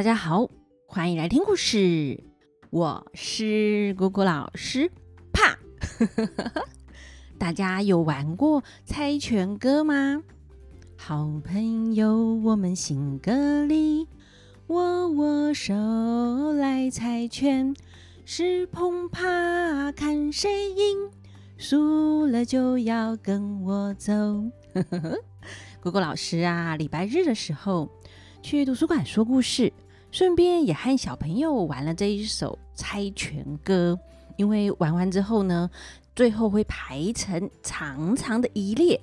大家好，欢迎来听故事。我是姑姑老师。啪！大家有玩过猜拳歌吗？好朋友，我们行个礼，握握手来猜拳，是碰怕看谁赢，输了就要跟我走。姑姑老师啊，礼拜日的时候去图书馆说故事。顺便也和小朋友玩了这一首猜拳歌，因为玩完之后呢，最后会排成长长的一列。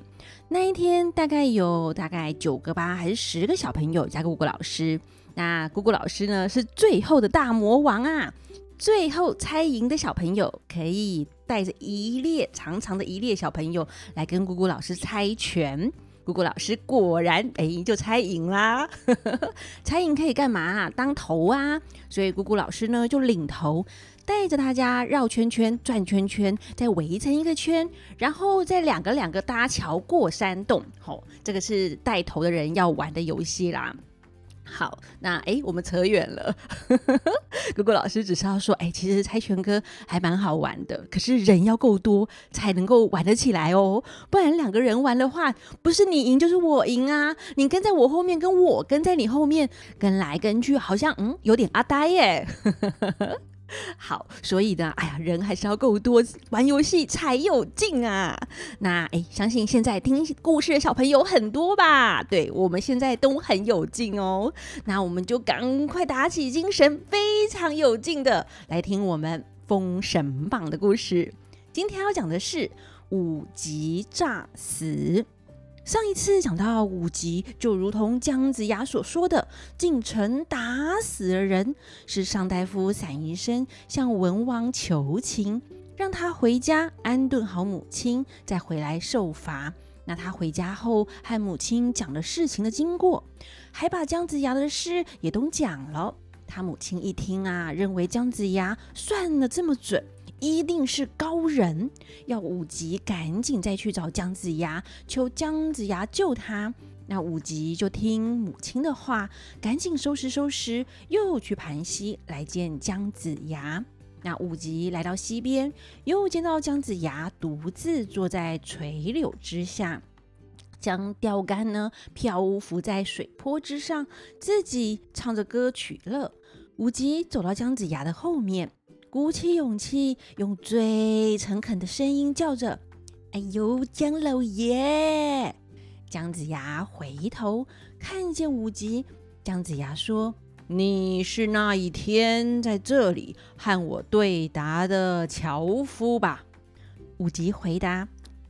那一天大概有大概九个吧，还是十个小朋友加姑姑老师。那姑姑老师呢是最后的大魔王啊！最后猜赢的小朋友可以带着一列长长的一列小朋友来跟姑姑老师猜拳。姑姑老师果然哎，就猜赢啦！猜赢可以干嘛？当头啊！所以姑姑老师呢就领头，带着大家绕圈圈、转圈圈，再围成一个圈，然后再两个两个搭桥过山洞。好、哦，这个是带头的人要玩的游戏啦。好，那哎，我们扯远了。姑姑老师只是要说，哎，其实猜拳哥还蛮好玩的，可是人要够多才能够玩得起来哦。不然两个人玩的话，不是你赢就是我赢啊。你跟在我后面，跟我跟在你后面，跟来跟去，好像嗯有点阿呆耶。好，所以呢，哎呀，人还是要够多，玩游戏才有劲啊。那哎，相信现在听故事的小朋友很多吧？对，我们现在都很有劲哦。那我们就赶快打起精神，非常有劲的来听我们《封神榜》的故事。今天要讲的是五级诈死。上一次讲到武吉，就如同姜子牙所说的，进城打死了人，是上大夫散宜生向文王求情，让他回家安顿好母亲，再回来受罚。那他回家后，和母亲讲了事情的经过，还把姜子牙的事也都讲了。他母亲一听啊，认为姜子牙算得这么准。一定是高人，要武吉赶紧再去找姜子牙，求姜子牙救他。那武吉就听母亲的话，赶紧收拾收拾，又去盘溪来见姜子牙。那武吉来到溪边，又见到姜子牙独自坐在垂柳之下，将钓竿呢漂浮在水波之上，自己唱着歌取乐。武吉走到姜子牙的后面。鼓起勇气，用最诚恳的声音叫着：“哎呦，姜老爷！”姜子牙回头看见武吉，姜子牙说：“你是那一天在这里和我对答的樵夫吧？”武吉回答：“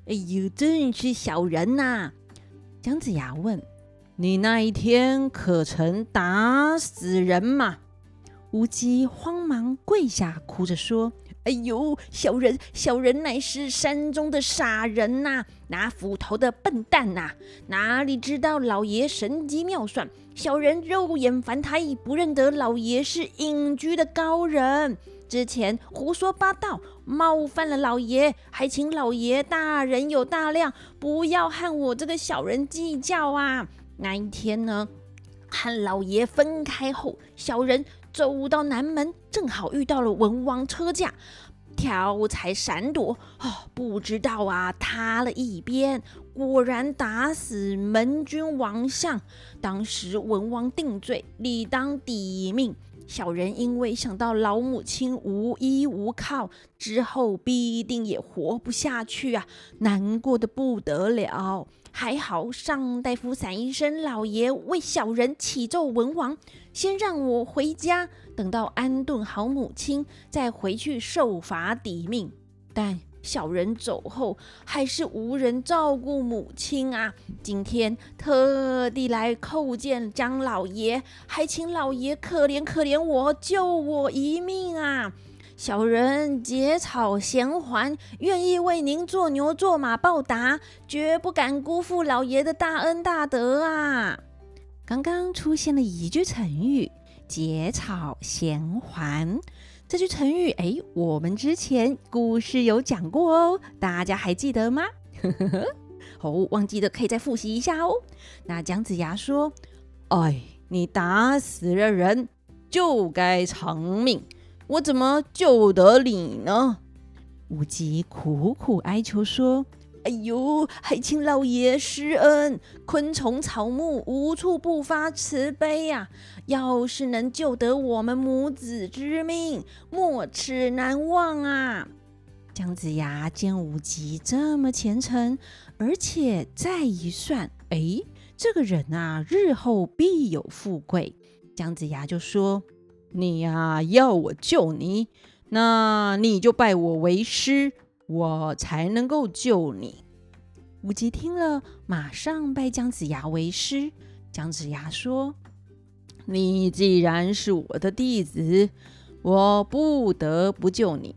哎呦，真是小人呐！”姜子牙问：“你那一天可曾打死人吗？”武吉慌忙跪下，哭着说：“哎呦，小人小人乃是山中的傻人呐，拿斧头的笨蛋呐，哪里知道老爷神机妙算？小人肉眼凡胎，不认得老爷是隐居的高人。之前胡说八道，冒犯了老爷，还请老爷大人有大量，不要和我这个小人计较啊！那一天呢，和老爷分开后，小人。”走到南门，正好遇到了文王车驾，挑柴闪躲，哦，不知道啊，塌了一边，果然打死门军王相。当时文王定罪，理当抵命。小人因为想到老母亲无依无靠，之后必定也活不下去啊，难过的不得了。还好上大夫散宜生老爷为小人启奏文王，先让我回家，等到安顿好母亲，再回去受罚抵命。但小人走后，还是无人照顾母亲啊！今天特地来叩见姜老爷，还请老爷可怜可怜我，救我一命啊！小人结草衔环，愿意为您做牛做马报答，绝不敢辜负老爷的大恩大德啊！刚刚出现了一句成语“结草衔环”，这句成语，哎，我们之前故事有讲过哦，大家还记得吗？哦，忘记的可以再复习一下哦。那姜子牙说：“哎，你打死了人，就该偿命，我怎么救得你呢？”武吉苦苦哀求说：“哎呦，还请老爷施恩！昆虫草木无处不发慈悲呀、要是能救得我们母子之命，没齿难忘啊！”姜子牙见武吉这么虔诚，而且再一算，哎，这个人啊，日后必有富贵。姜子牙就说：“你呀、要我救你。”那你就拜我为师，我才能够救你。武吉听了，马上拜姜子牙为师。姜子牙说：“你既然是我的弟子，我不得不救你。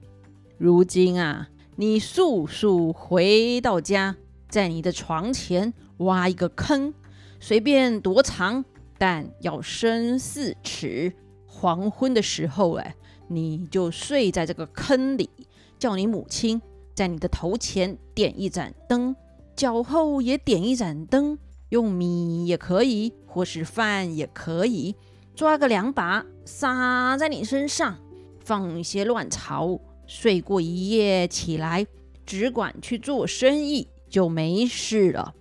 如今啊，你速速回到家，在你的床前挖一个坑，随便多长，但要深四尺。黄昏的时候，哎。”你就睡在这个坑里，叫你母亲在你的头前点一盏灯，脚后也点一盏灯，用米也可以，或是饭也可以，抓个两把撒在你身上，放一些乱草，睡过一夜起来，只管去做生意，就没事了。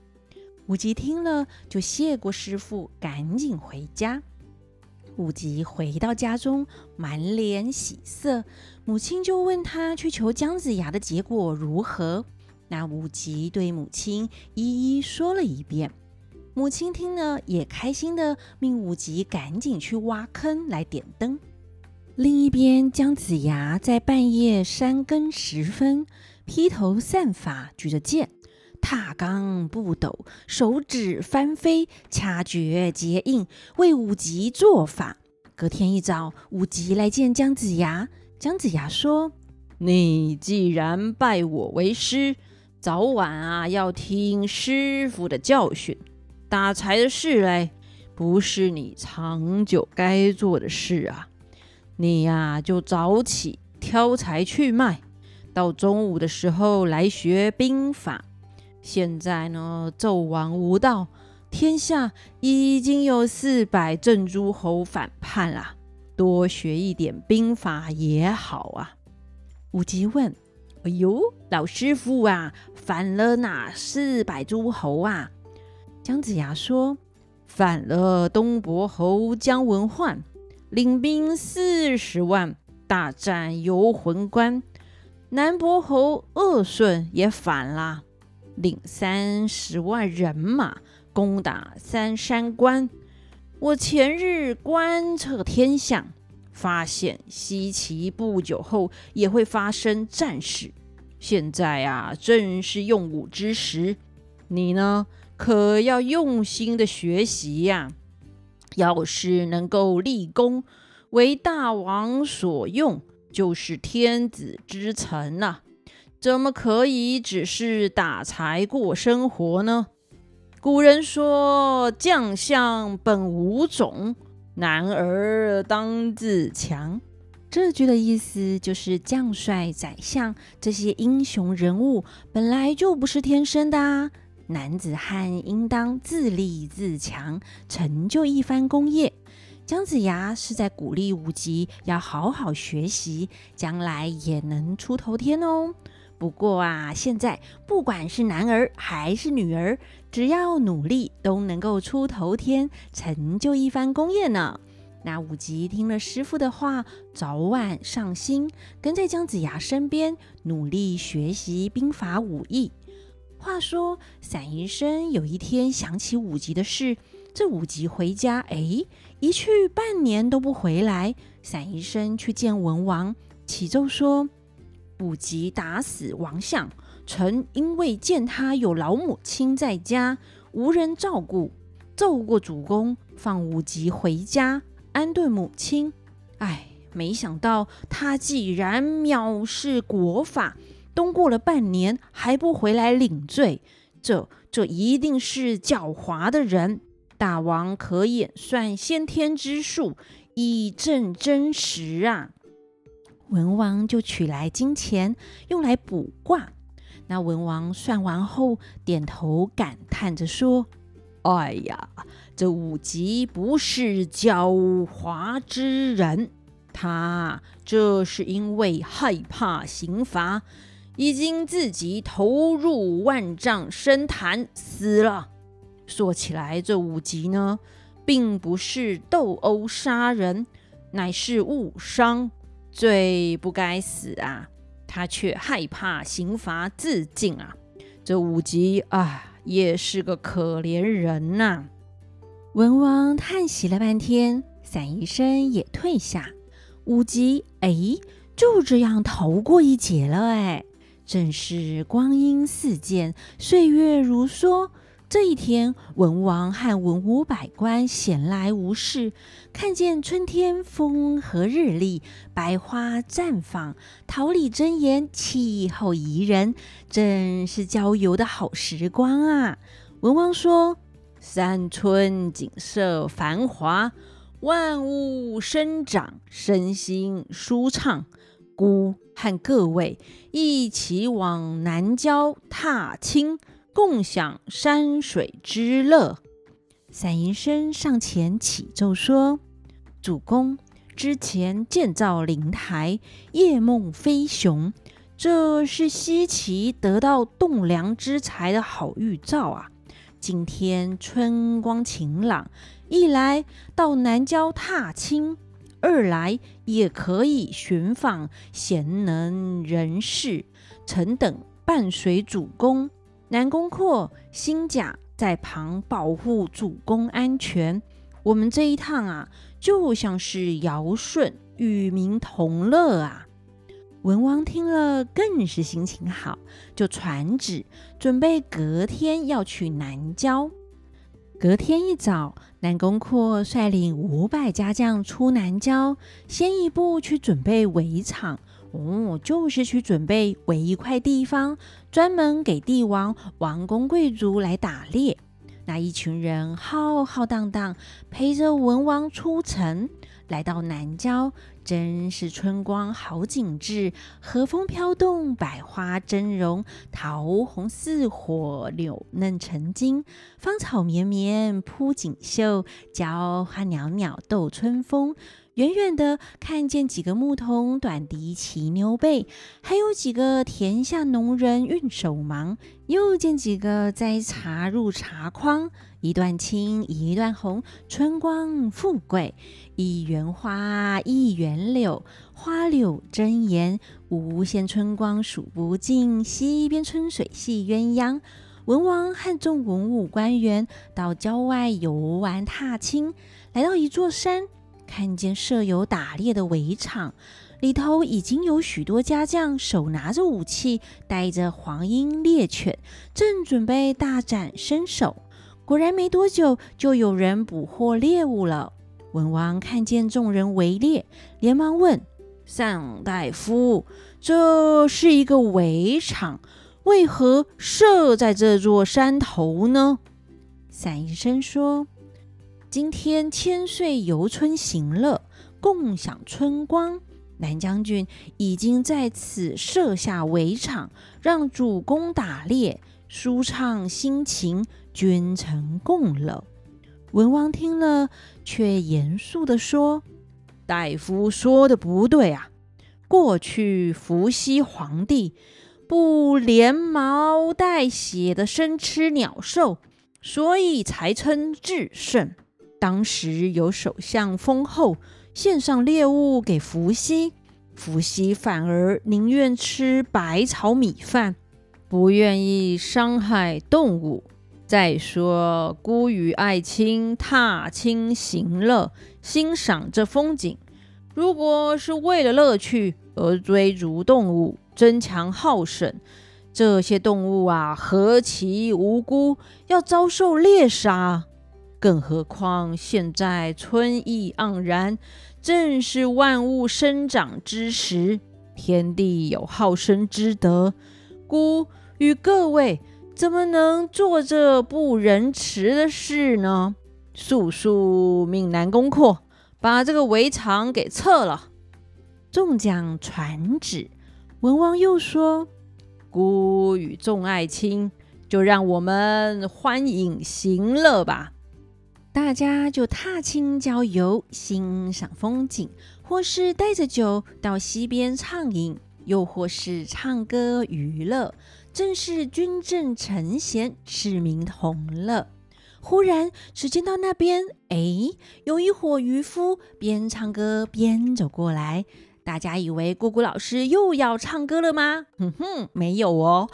武吉听了，就谢过师傅，赶紧回家。武吉回到家中，满脸喜色。母亲就问他去求姜子牙的结果如何。那武吉对母亲一一说了一遍。母亲听了也开心的，命武吉赶紧去挖坑来点灯。另一边，姜子牙在半夜三更时分，披头散发，举着剑。踏罡步斗，手指翻飞，掐诀结印，为武吉做法。隔天一早，武吉来见姜子牙。姜子牙说：“你既然拜我为师，早晚啊要听师傅的教训。打柴的事嘞，不是你长久该做的事啊。你呀、就早起挑柴去卖，到中午的时候来学兵法。”现在呢，纣王无道，天下已经有四百镇诸侯反叛了，多学一点兵法也好啊。武吉问：“哎呦，老师傅啊，反了哪四百诸侯啊？”姜子牙说：“反了东伯侯姜文焕，领兵四十万，大战游魂关；南伯侯鄂顺也反了。”领三十万人马攻打三山关。我前日观测天象，发现西岐不久后也会发生战事。现在啊，正是用武之时，你呢，可要用心的学习呀。要是能够立功，为大王所用，就是天子之臣呐。怎么可以只是打柴过生活呢？古人说：“将相本无种，男儿当自强。”这句的意思就是，将帅、宰相这些英雄人物本来就不是天生的啊，男子汉应当自立自强，成就一番功业。姜子牙是在鼓励武吉要好好学习，将来也能出头天哦。不过啊，现在不管是男儿还是女儿，只要努力，都能够出头天，成就一番功业呢。那武吉听了师傅的话，早晚上心，跟在姜子牙身边，努力学习兵法武艺。话说，散宜生有一天想起武吉的事，这武吉回家，哎，一去半年都不回来。散宜生去见文王，启奏说。武吉打死王相，臣因为见他有老母亲在家，无人照顾，奏过主公放武吉回家安顿母亲。哎，没想到他既然藐视国法，冬过了半年还不回来领罪，这这一定是狡猾的人。大王可演算先天之术，以证真实啊！文王就取来金钱，用来卜卦。那文王算完后，点头感叹着说：“哎呀，这武吉不是狡猾之人，他这是因为害怕刑罚，已经自己投入万丈深潭死了。说起来，这武吉呢，并不是斗殴杀人，乃是误伤，最不该死啊！他却害怕刑罚自尽啊！这武吉啊！也是个可怜人呐、文王叹息了半天，散医生也退下。武吉哎，就这样逃过一劫了哎，正是光阴似箭，岁月如梭。这一天，文王和文武百官闲来无事，看见春天风和日丽，百花绽放，桃李争妍，气候宜人，真是郊游的好时光啊！文王说：“三春景色繁华，万物生长，身心舒畅。孤和各位一起往南郊踏青。”共享山水之乐。散宜生上前启奏说：“主公之前建造灵台，夜梦飞熊，这是西岐得到栋梁之材的好预兆啊！今天春光晴朗，一来到南郊踏青，二来也可以寻访贤能人士，臣等伴随主公。”南宫阔、辛甲在旁保护主公安全。我们这一趟啊，就像是尧舜与民同乐啊！文王听了更是心情好，就传旨准备隔天要去南郊。隔天一早，南宫阔率领五百家将出南郊，先一步去准备围场。哦，就是去准备围一块地方，专门给帝王、王公贵族来打猎。那一群人浩浩荡荡陪着文王出城，来到南郊，真是春光好景致，和风飘动，百花争荣，桃红似火，柳嫩成金，芳草绵绵铺锦绣，娇花袅袅斗春风。远远的看见几个牧童短笛骑牛背，还有几个田下农人运手忙，又见几个摘茶入茶筐，一段青一段红，春光富贵。一园花一园柳，花柳争妍，无限春光数不尽。溪边春水戏鸳鸯。文王和众文武官员到郊外游玩踏青，来到一座山。看见设有打猎的围场，里头已经有许多家将手拿着武器，带着黄鹰猎犬，正准备大展身手。果然没多久，就有人捕获猎物了。文王看见众人围猎，连忙问上大夫：“这是一个围场，为何设在这座山头呢？”散宜生说。今天千岁游春行乐，共享春光。南将军已经在此设下围场，让主公打猎，舒畅心情，君臣共乐。文王听了，却严肃地说：“大夫说的不对啊！过去伏羲皇帝不连毛带血的生吃鸟兽，所以才称至圣。”当时有首相封后献上猎物给伏羲，伏羲反而宁愿吃白炒米饭，不愿意伤害动物。再说孤与爱卿踏青行乐，欣赏这风景，如果是为了乐趣而追逐动物，争强好胜，这些动物啊，何其无辜，要遭受猎杀！更何况现在春意盎然，正是万物生长之时，天地有好生之德，孤与各位怎么能做这不仁慈的事呢？速速命南宫阔把这个围场给撤了。众将传旨，文王又说：孤与众爱卿就让我们欢饮行乐吧。大家就踏青郊游，欣赏风景，或是带着酒到溪边畅饮，又或是唱歌娱乐，正是军阵承闲，市民同乐。忽然，只见到那边，哎，有一伙渔夫边唱歌边走过来。大家以为姑姑老师又要唱歌了吗？哼哼，没有哦。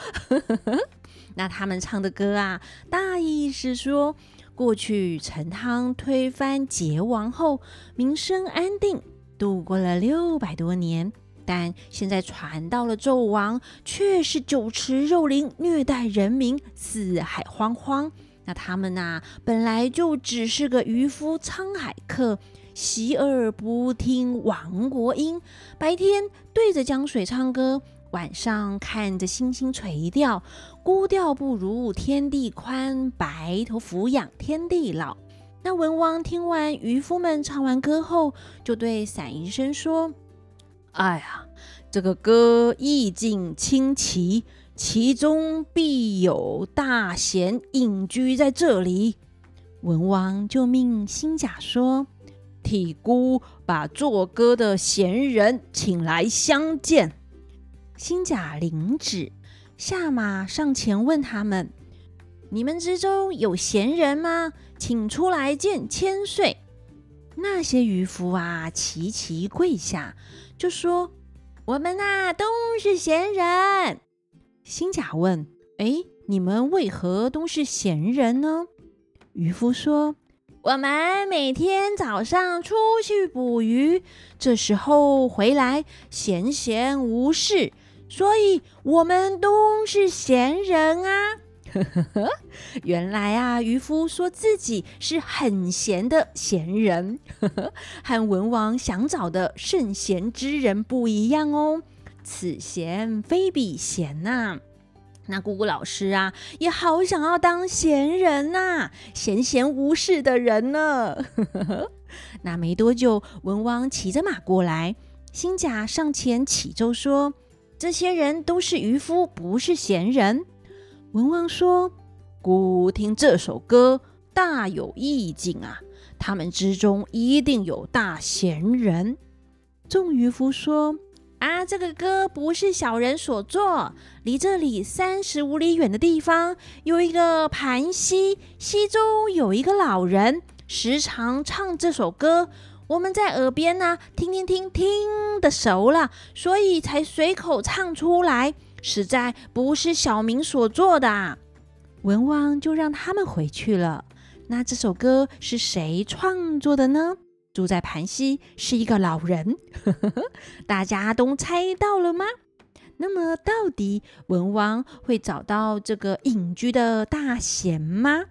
那他们唱的歌啊，大意是说，过去陈汤推翻桀王后，民生安定，度过了六百多年。但现在传到了纣王，却是酒池肉林，虐待人民，四海荒荒。那他们呐、本来就只是个渔夫沧海客，洗耳不听亡国音。白天对着江水唱歌，晚上看着星星垂钓。孤钓不如天地宽，白头俯仰天地老。那文王听完渔夫们唱完歌后，就对散宜生说：“哎呀，这个歌意境清奇。”其中必有大贤隐居在这里。文王就命辛甲说：“替孤把作歌的贤人请来相见。”辛甲领旨，下马上前问他们：“你们之中有贤人吗？请出来见千岁。”那些渔夫啊，齐齐跪下，就说：“我们呐，都是贤人。”辛甲问：“哎，你们为何都是闲人呢？”渔夫说：“我们每天早上出去捕鱼，这时候回来闲闲无事，所以我们都是闲人啊。”原来啊，渔夫说自己是很闲的闲人，和文王想找的圣贤之人不一样哦。此贤非彼贤呐、那咕咕老师啊，也好想要当闲人呐、闲闲无事的人呢。那没多久，文王骑着马过来，辛甲上前启奏说：“这些人都是渔夫，不是闲人。”文王说：“孤听这首歌，大有意境啊，他们之中一定有大贤人。”众渔夫说。啊，这个歌不是小人所作。离这里三十五里远的地方，有一个盘溪，溪中有一个老人，时常唱这首歌。我们在耳边呢、听听听，听的熟了，所以才随口唱出来。实在不是小明所做的。文王就让他们回去了。那这首歌是谁创作的呢？住在盘溪是一个老人，大家都猜到了吗？那么到底文王会找到这个隐居的大贤吗？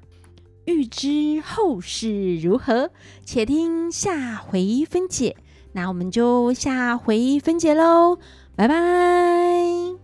欲知后事如何，且听下回分解。那我们就下回分解喽，拜拜。